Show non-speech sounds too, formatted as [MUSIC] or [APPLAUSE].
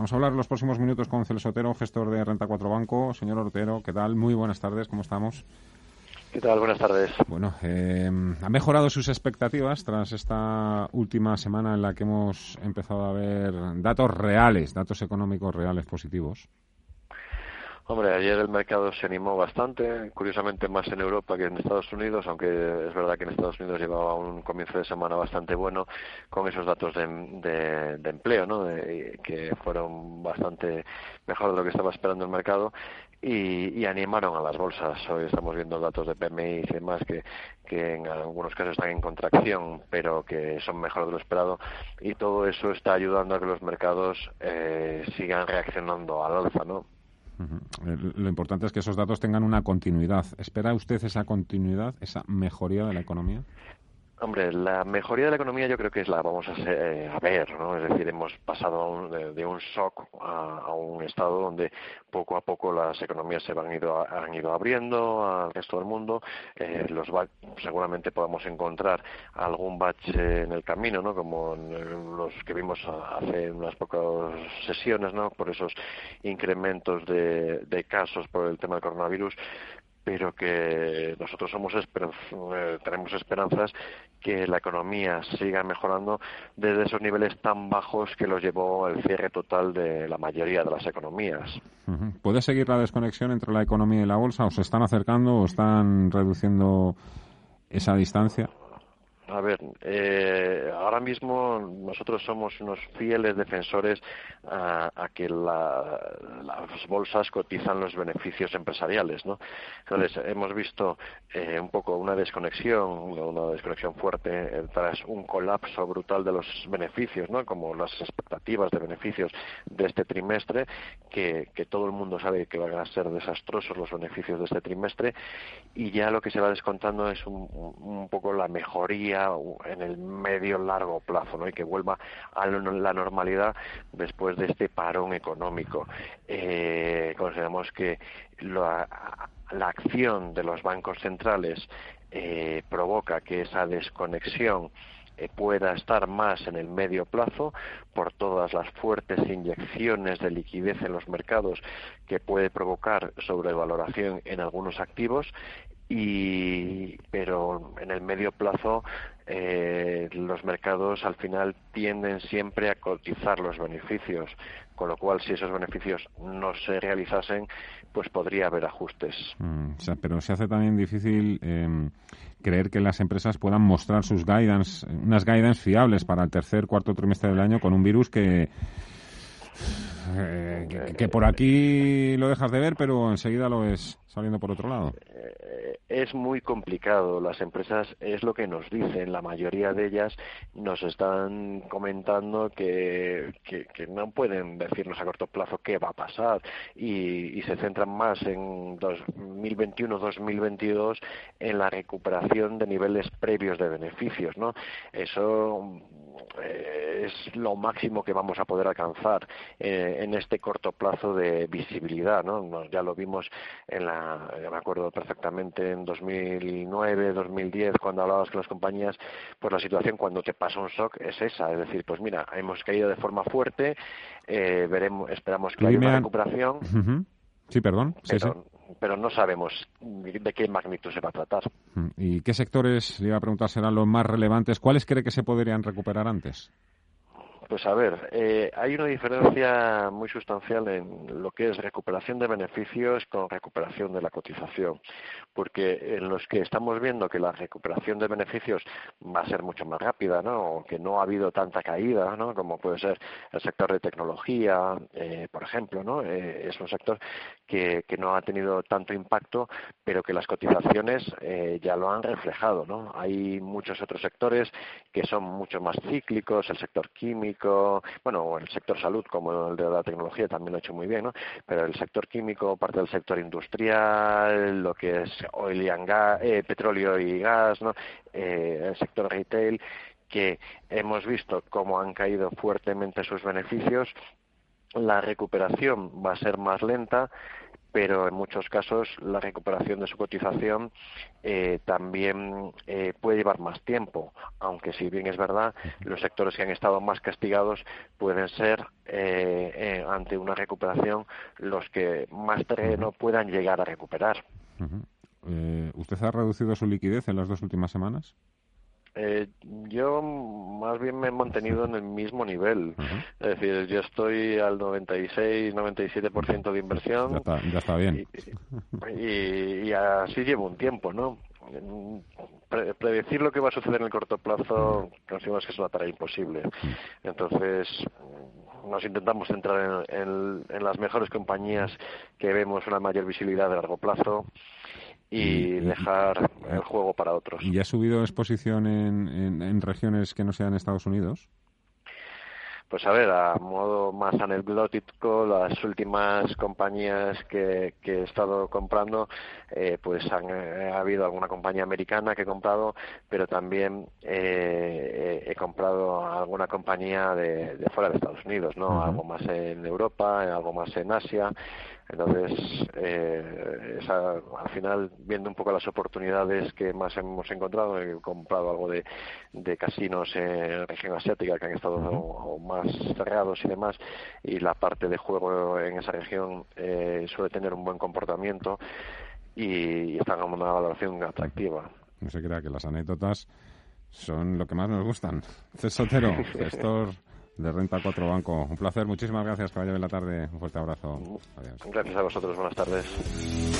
Vamos a hablar los próximos minutos con Celso Otero, gestor de Renta 4 Banco. Señor Otero, ¿qué tal? Muy buenas tardes, ¿cómo estamos? ¿Qué tal? Buenas tardes. Bueno, eh, ¿ha mejorado sus expectativas tras esta última semana en la que hemos empezado a ver datos reales, datos económicos reales positivos? Hombre, ayer el mercado se animó bastante, curiosamente más en Europa que en Estados Unidos, aunque es verdad que en Estados Unidos llevaba un comienzo de semana bastante bueno con esos datos de, empleo, ¿no? que fueron bastante mejor de lo que estaba esperando el mercado y, animaron a las bolsas. Hoy estamos viendo datos de PMI y demás que, que en algunos casos están en contracción, pero que son mejor de lo esperado y todo eso está ayudando a que los mercados eh, sigan reaccionando al alza, ¿no? Lo importante es que esos datos tengan una continuidad. ¿Espera usted esa continuidad, esa mejoría de la economía? Hombre, la mejoría de la economía yo creo que es la vamos a, eh, ver, ¿no? Es decir, hemos pasado de, un shock a, un estado donde poco a poco las economías se han ido, han ido abriendo al resto del mundo. Eh, los seguramente podamos encontrar algún bache en el camino, ¿no? Como los que vimos hace unas pocas sesiones, ¿no? Por esos incrementos de, de casos por el tema del coronavirus pero que nosotros somos eh, tenemos esperanzas que la economía siga mejorando desde esos niveles tan bajos que los llevó el cierre total de la mayoría de las economías. ¿Puede seguir la desconexión entre la economía y la bolsa? ¿O se están acercando o están reduciendo esa distancia? A ver, eh, ahora mismo nosotros somos unos fieles defensores a, que las bolsas cotizan los beneficios empresariales, ¿no? Entonces hemos visto eh, un poco una desconexión, una desconexión fuerte eh, tras un colapso brutal de los beneficios, ¿no? Como las expectativas de beneficios de este trimestre, que, todo el mundo sabe que van a ser desastrosos los beneficios de este trimestre y ya lo que se va descontando es un poco la mejoría en el medio largo plazo, ¿no? Y que vuelva a la normalidad después de este parón económico. Eh, consideramos que la, acción de los bancos centrales eh, provoca que esa desconexión eh, pueda estar más en el medio plazo por todas las fuertes inyecciones de liquidez en los mercados que puede provocar sobrevaloración en algunos activos y pero en el medio plazo eh, los mercados al final tienden siempre a cotizar los beneficios con lo cual si esos beneficios no se realizasen pues podría haber ajustes. Mm, pero se hace también difícil em, creer que las empresas puedan mostrar sus guidance unas guidance fiables para el tercer cuarto trimestre del año con un virus que eh, que, por aquí lo dejas de ver, pero enseguida lo ves saliendo por otro lado. Eh, es muy complicado. Las empresas es lo que nos dicen. La mayoría de ellas nos están comentando que, que, no pueden decirnos a corto plazo qué va a pasar y, y se centran más en 2021-2022 en la recuperación de niveles previos de beneficios, ¿no? Eso eh, es lo máximo que vamos a poder alcanzar eh, en este corto plazo de visibilidad, ¿no? Ya lo vimos en la, me acuerdo perfectamente en 2009, 2010, cuando hablabas con las compañías, pues la situación cuando te pasa un shock es esa, es decir, pues mira, hemos caído de forma fuerte, eh, veremos, esperamos que haya una recuperación. Sí, perdón. Pero, no sabemos de qué magnitud se va a tratar. ¿Y qué sectores, le iba a preguntar, serán los más relevantes? ¿Cuáles cree que se podrían recuperar antes? Pues a ver, eh, hay una diferencia muy sustancial en lo que es recuperación de beneficios con recuperación de la cotización, porque en los que estamos viendo que la recuperación de beneficios va a ser mucho más rápida, ¿no? O que no ha habido tanta caída, ¿no? Como puede ser el sector de tecnología, eh, por ejemplo, ¿no? Eh, es un sector que, que, no ha tenido tanto impacto, pero que las cotizaciones ya lo han reflejado, ¿no? Hay muchos otros sectores que son mucho más cíclicos, el sector químico bueno, el sector salud como el de la tecnología también lo ha hecho muy bien, ¿no? Pero el sector químico, parte del sector industrial, lo que es oil y gas, eh, petróleo y gas. Eh, el sector retail, que hemos visto cómo han caído fuertemente sus beneficios la recuperación va a ser más lenta pero en muchos casos la recuperación de su cotización eh, también eh, puede llevar más tiempo, aunque si bien es verdad, los sectores que han estado más castigados pueden ser eh, ante una recuperación los que más terreno puedan llegar a recuperar. ¿Usted ha reducido su liquidez en las dos últimas semanas? Eh, yo más bien me he mantenido en el mismo nivel. Es decir, yo estoy al 96-97% de inversión. Ya está, ya está bien. Y, así llevo un tiempo, ¿no? predecir lo que va a suceder en el corto plazo, consideramos que es una tarea imposible. Entonces, nos intentamos centrar en, en las mejores compañías que vemos una mayor visibilidad de largo plazo y, dejar el juego para otros. ¿Y ha subido exposición en, en, regiones que no sean Estados Unidos? Pues a ver, a modo más anecdótico, las últimas compañías que, he estado comprando, eh, pues han, eh, ha habido alguna compañía americana que he comprado, pero también eh, he comprado alguna compañía de, fuera de Estados Unidos, ¿no? Algo más en Europa, algo más en Asia, entonces, eh, al final, viendo un poco las oportunidades que más hemos encontrado, he comprado algo de, casinos en región asiática que han estado más cerrados y demás, y la parte de juego en esa región eh, suele tener un buen comportamiento y, están en una valoración atractiva. No se crea que las anécdotas son lo que más nos gustan. [LAUGHS] César Sotero, [LAUGHS] gestor de Renta 4 Banco. Un placer, muchísimas gracias, caballero de la tarde. Un fuerte abrazo. Gracias a vosotros, buenas tardes.